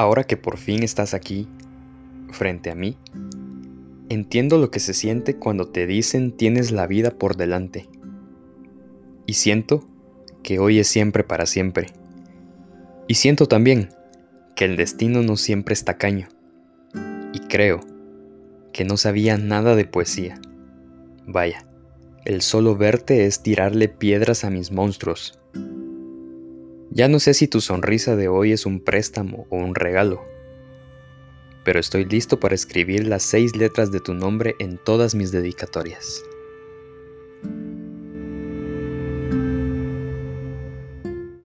Ahora que por fin estás aquí, frente a mí, entiendo lo que se siente cuando te dicen tienes la vida por delante. Y siento que hoy es siempre para siempre. Y siento también que el destino no siempre es tacaño. Y creo que no sabía nada de poesía. Vaya, el solo verte es tirarle piedras a mis monstruos. Ya no sé si tu sonrisa de hoy es un préstamo o un regalo, pero estoy listo para escribir las seis letras de tu nombre en todas mis dedicatorias.